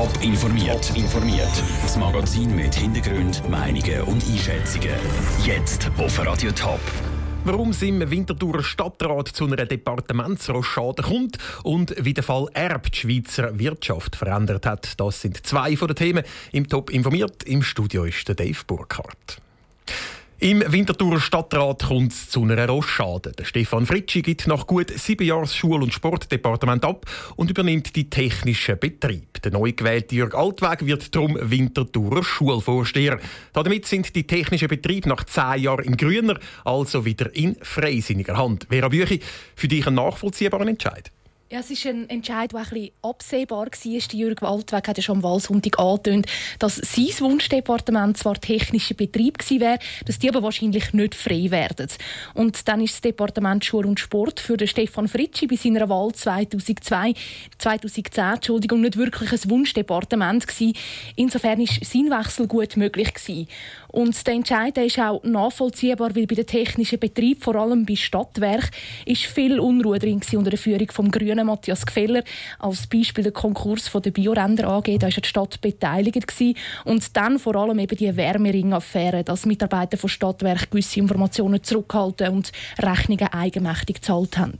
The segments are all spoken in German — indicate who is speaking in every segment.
Speaker 1: Top informiert. informiert. Das Magazin mit Hintergrund, Meinungen und Einschätzungen. Jetzt auf Radio Top.
Speaker 2: Warum es im Winterthurer Stadtrat zu einer Departementsrochade kommt und wie der Fall Erb die Schweizer Wirtschaft verändert hat, das sind zwei von den Themen im Top informiert. Im Studio ist der Dave Burkhardt. Im Winterthurer Stadtrat kommt es zu einer Rochade. Der Stefan Fritschi gibt nach gut sieben Jahren das Schul- und Sportdepartement ab und übernimmt die technischen Betrieb. Der neu gewählte Jörg Altweg wird darum Winterthurer Schulvorsteher. Damit sind die technischen Betriebe nach zehn Jahren in grüner, also wieder in freisinniger Hand. Vera Büchi, für dich ein nachvollziehbarer Entscheid?
Speaker 3: Ja, es ist ein Entscheid, der ein bisschen absehbar war. Jürg Waldweg hat ja schon am Wahlsonntag angetönt, dass sein Wunschdepartement zwar technischer Betrieb gewesen wäre, dass die aber wahrscheinlich nicht frei werden. Und dann ist das Departement Schule und Sport für den Stefan Fritschi bei seiner Wahl 2002, 2010 Entschuldigung, nicht wirklich ein Wunschdepartement gewesen. Insofern ist sein Wechsel gut möglich gewesen. Und der Entscheid der ist auch nachvollziehbar, weil bei den technischen Betrieb, vor allem bei Stadtwerk, ist viel Unruhe drin unter der Führung vom Grünen Matthias Gfeller. Als Beispiel der Konkurs von der Bioränder AG, da war die Stadt beteiligt gewesen. und dann vor allem eben die Wärmering-Affäre, dass Mitarbeiter von Stadtwerk gewisse Informationen zurückhalten und Rechnungen eigenmächtig gezahlt haben.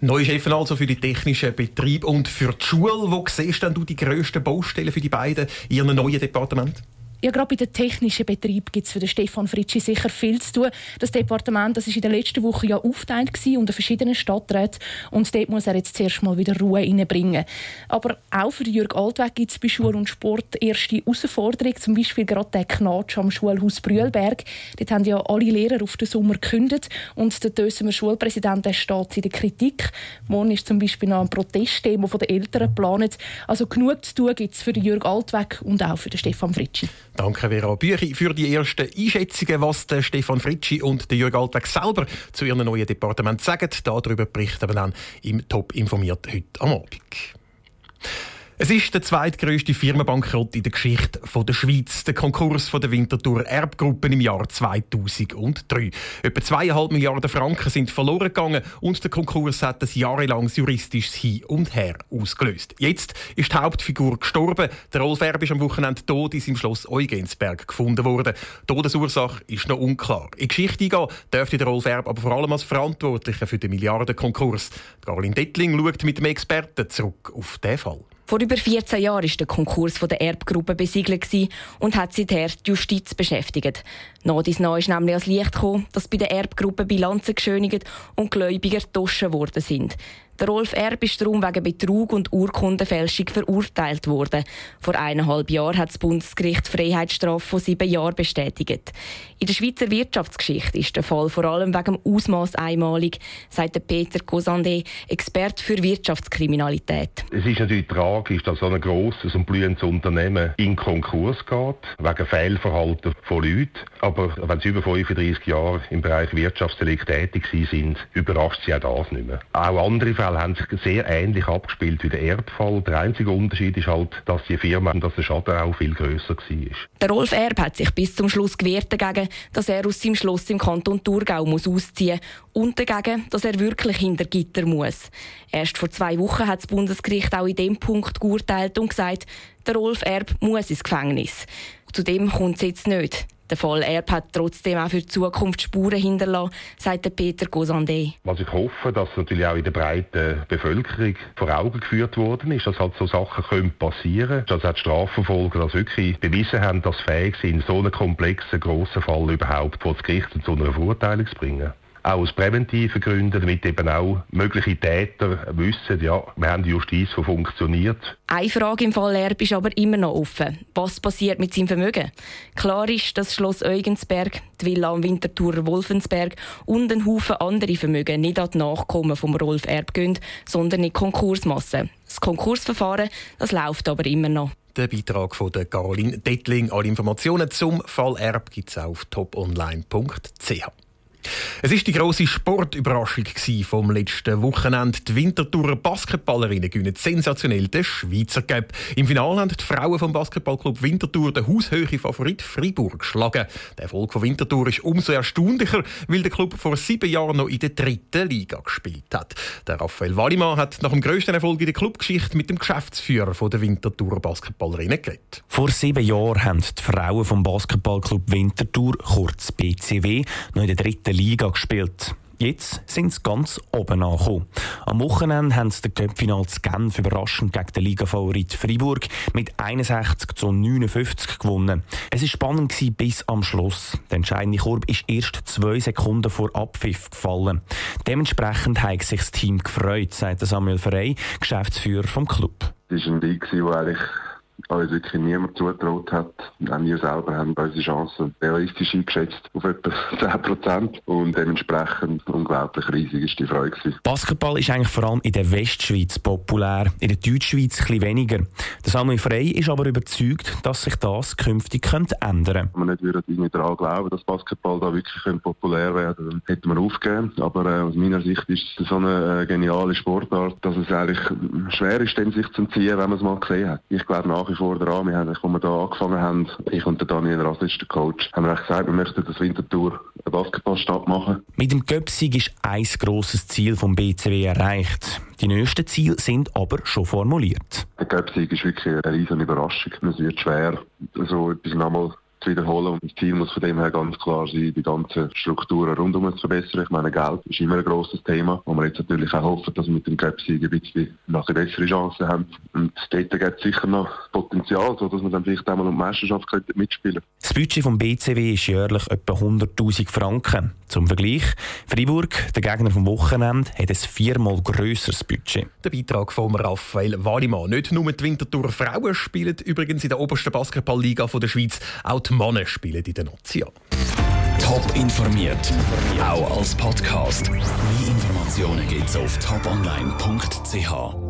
Speaker 2: Neue Chefin also für die technischen Betriebe und für die Schule. Wo siehst du die grössten Baustellen für die beiden in ihrem neuen Departement?
Speaker 3: Ja, gerade bei den technischen Betrieben gibt es für den Stefan Fritschi sicher viel zu tun. Das Departement das ist in der letzten Woche ja aufgeteilt unter verschiedenen Stadträten und dort muss er jetzt zuerst mal wieder Ruhe reinbringen. Aber auch für Jürg Altweg gibt es bei Schule und Sport erste Herausforderungen, zum Beispiel gerade der Knatsch am Schulhaus Brühlberg. Dort haben ja alle Lehrer auf den Sommer gekündigt und der Dösemer Schulpräsident der steht in der Kritik. Morgen ist zum Beispiel noch ein Protestdemo der Eltern geplant. Also genug zu tun gibt es für Jürg Altweg und auch für den Stefan Fritschi.
Speaker 2: Danke, Vera Büchi, für die ersten Einschätzungen, was der Stefan Fritschi und der Jürg Altweg selber zu ihrem neuen Departement sagen. Darüber berichten wir dann im Top informiert heute am Abend. Es ist der zweitgrößte Firmenbankrott in der Geschichte der Schweiz. Der Konkurs der Winterthur Erbgruppen im Jahr 2003. Etwa zweieinhalb Milliarden Franken sind verloren gegangen und der Konkurs hat ein jahrelanges juristisches Hin und Her ausgelöst. Jetzt ist die Hauptfigur gestorben. Der Rolf Erb ist am Wochenende tot in seinem Schloss Eugensberg gefunden worden. Die Todesursache ist noch unklar. In Geschichte eingehen dürfte der Rolf Erb aber vor allem als Verantwortlicher für den Milliardenkonkurs. Caroline Dettling schaut mit dem Experten zurück auf diesen Fall.
Speaker 4: Vor über 14 Jahren war der Konkurs der Erbgruppe besiegelt und hat seither die Justiz beschäftigt. Nach dies Neu ist nämlich als Licht gekommen, dass bei der Erbgruppe Bilanzen geschönigt und Gläubiger getauscht worden sind. Der Rolf Erb ist darum wegen Betrug und Urkundenfälschung verurteilt worden. Vor eineinhalb Jahren hat das Bundesgericht Freiheitsstrafe von sieben Jahren bestätigt. In der Schweizer Wirtschaftsgeschichte ist der Fall vor allem wegen dem Ausmaß einmalig, sagt Peter Cosandé, Experte für Wirtschaftskriminalität.
Speaker 5: Es ist natürlich tragisch, dass so ein grosses und blühendes Unternehmen in Konkurs geht, wegen Fehlverhalten von Leuten. Aber wenn sie über 35 Jahre im Bereich Wirtschaftsdelikt tätig sind, überrascht sie auch das nicht mehr. Auch andere Fälle haben sich sehr ähnlich abgespielt wie der Erdfall. Der einzige Unterschied ist halt, dass die Firma, dass der Schaden auch viel grösser war.
Speaker 4: Der Rolf Erb hat sich bis zum Schluss gewehrt dagegen, dass er aus seinem Schloss im Kanton Thurgau muss ausziehen und dagegen, dass er wirklich hinter Gitter muss. Erst vor zwei Wochen hat das Bundesgericht auch in dem Punkt geurteilt und gesagt, der Rolf Erb muss ins Gefängnis. Zu dem kommt es jetzt nicht. Der Fall Erb hat trotzdem auch für die Zukunft Spuren hinterlassen, sagt Peter Gosandé.
Speaker 5: Was ich hoffe, dass natürlich auch in der breiten Bevölkerung vor Augen geführt worden ist, dass halt so Sachen können passieren können, dass auch die Strafverfolger das wirklich bewiesen haben, dass sie fähig sind, so einen komplexen, grossen Fall überhaupt vor das Gericht und zu einer Verurteilung zu bringen auch aus präventiven Gründen, damit eben auch mögliche Täter wissen, ja, wir haben die Justiz, die funktioniert.
Speaker 4: Eine Frage im Fall Erb ist aber immer noch offen. Was passiert mit seinem Vermögen? Klar ist, dass Schloss Eugensberg, die Villa am Winterthurer Wolfensberg und ein Haufen andere Vermögen nicht an die Nachkommen vom Rolf Erb gehen, sondern in Konkursmasse. Das Konkursverfahren das läuft aber immer noch.
Speaker 2: Der Beitrag von der Caroline Dettling. Alle Informationen zum Fall Erb gibt es auf toponline.ch. Es ist die grosse Sportüberraschung vom letzten Wochenende. Die Winterthurer Basketballerinnen gewinnen sensationell den Schweizer Cup. Im Finale haben die Frauen vom Basketballclub Winterthur den haushöhe Favorit Freiburg geschlagen. Der Erfolg von Winterthur ist umso erstaunlicher, weil der Club vor sieben Jahren noch in der dritten Liga gespielt hat. Der Raphael Wallimann hat nach dem grössten Erfolg in der Clubgeschichte mit dem Geschäftsführer der Winterthurer Basketballerinnen geredet.
Speaker 6: Vor sieben Jahren haben die Frauen vom Basketballclub Winterthur, kurz BCW, noch in der dritten Liga gespielt. Jetzt sind sie ganz oben angekommen. Am Wochenende haben sie den Köpfinal zu Genf überraschend gegen den Ligafavorit Freiburg mit 61 zu 59 gewonnen. Es war spannend bis am Schluss. Der entscheidende Korb ist erst zwei Sekunden vor Abpfiff gefallen. Dementsprechend hat sich das Team gefreut, sagt Samuel Frey, Geschäftsführer vom Club.
Speaker 7: Es war ein Sieg, der eigentlich uns wirklich niemand zugetraut hat. Auch wir selber haben unsere Chancen realistisch eingeschätzt auf etwa 10 Prozent und dementsprechend unglaublich riesig ist die Freude. Gewesen.
Speaker 6: Basketball ist eigentlich vor allem in der Westschweiz populär, in der Deutschschweiz ein weniger. Der Samuel Frey ist aber überzeugt, dass sich das künftig könnte ändern
Speaker 7: könnte. Wenn wir nicht würden daran glauben, dass Basketball da wirklich populär werden könnte, dann hätten wir aufgegeben. Aber äh, aus meiner Sicht ist es so eine äh, geniale Sportart, dass es eigentlich schwer ist, sich zu entziehen, wenn man es mal gesehen hat. Ich glaube nach wie vor daran. Wir haben, als wir da angefangen haben, ich und der Daniel Rasic, der Coach, haben wir gesagt, wir möchten das Wintertour eine Basketballstadt machen.
Speaker 6: Mit dem Göpsig ist ein grosses Ziel vom BCW erreicht. Die nächsten Ziele sind aber schon formuliert.
Speaker 7: Der Göpsig ist wirklich eine riesige Überraschung. Es wird schwer, so etwas nochmal zu wiederholen. Und das Ziel muss von dem her ganz klar sein, die ganzen Strukturen rundum zu verbessern. Ich meine, Geld ist immer ein grosses Thema, wo wir jetzt natürlich auch hoffen, dass wir mit dem Cup-Sieg ein bisschen noch eine bessere Chance haben. Und dort gibt es sicher noch Potenzial, sodass wir dann vielleicht einmal um die Meisterschaft mitspielen könnten.
Speaker 6: Das Budget vom BCW ist jährlich etwa 100'000 Franken. Zum Vergleich, Freiburg, der Gegner vom Wochenende, hat ein viermal grösseres Budget.
Speaker 2: Der Beitrag von Raphael Wallimann. Nicht nur die Winterthur Frauen spielen übrigens in der obersten Basketballliga der Schweiz, auch die Männer spielen in der Nazi.
Speaker 1: Top informiert, auch als Podcast. Mehr Informationen gibt's auf toponline.ch.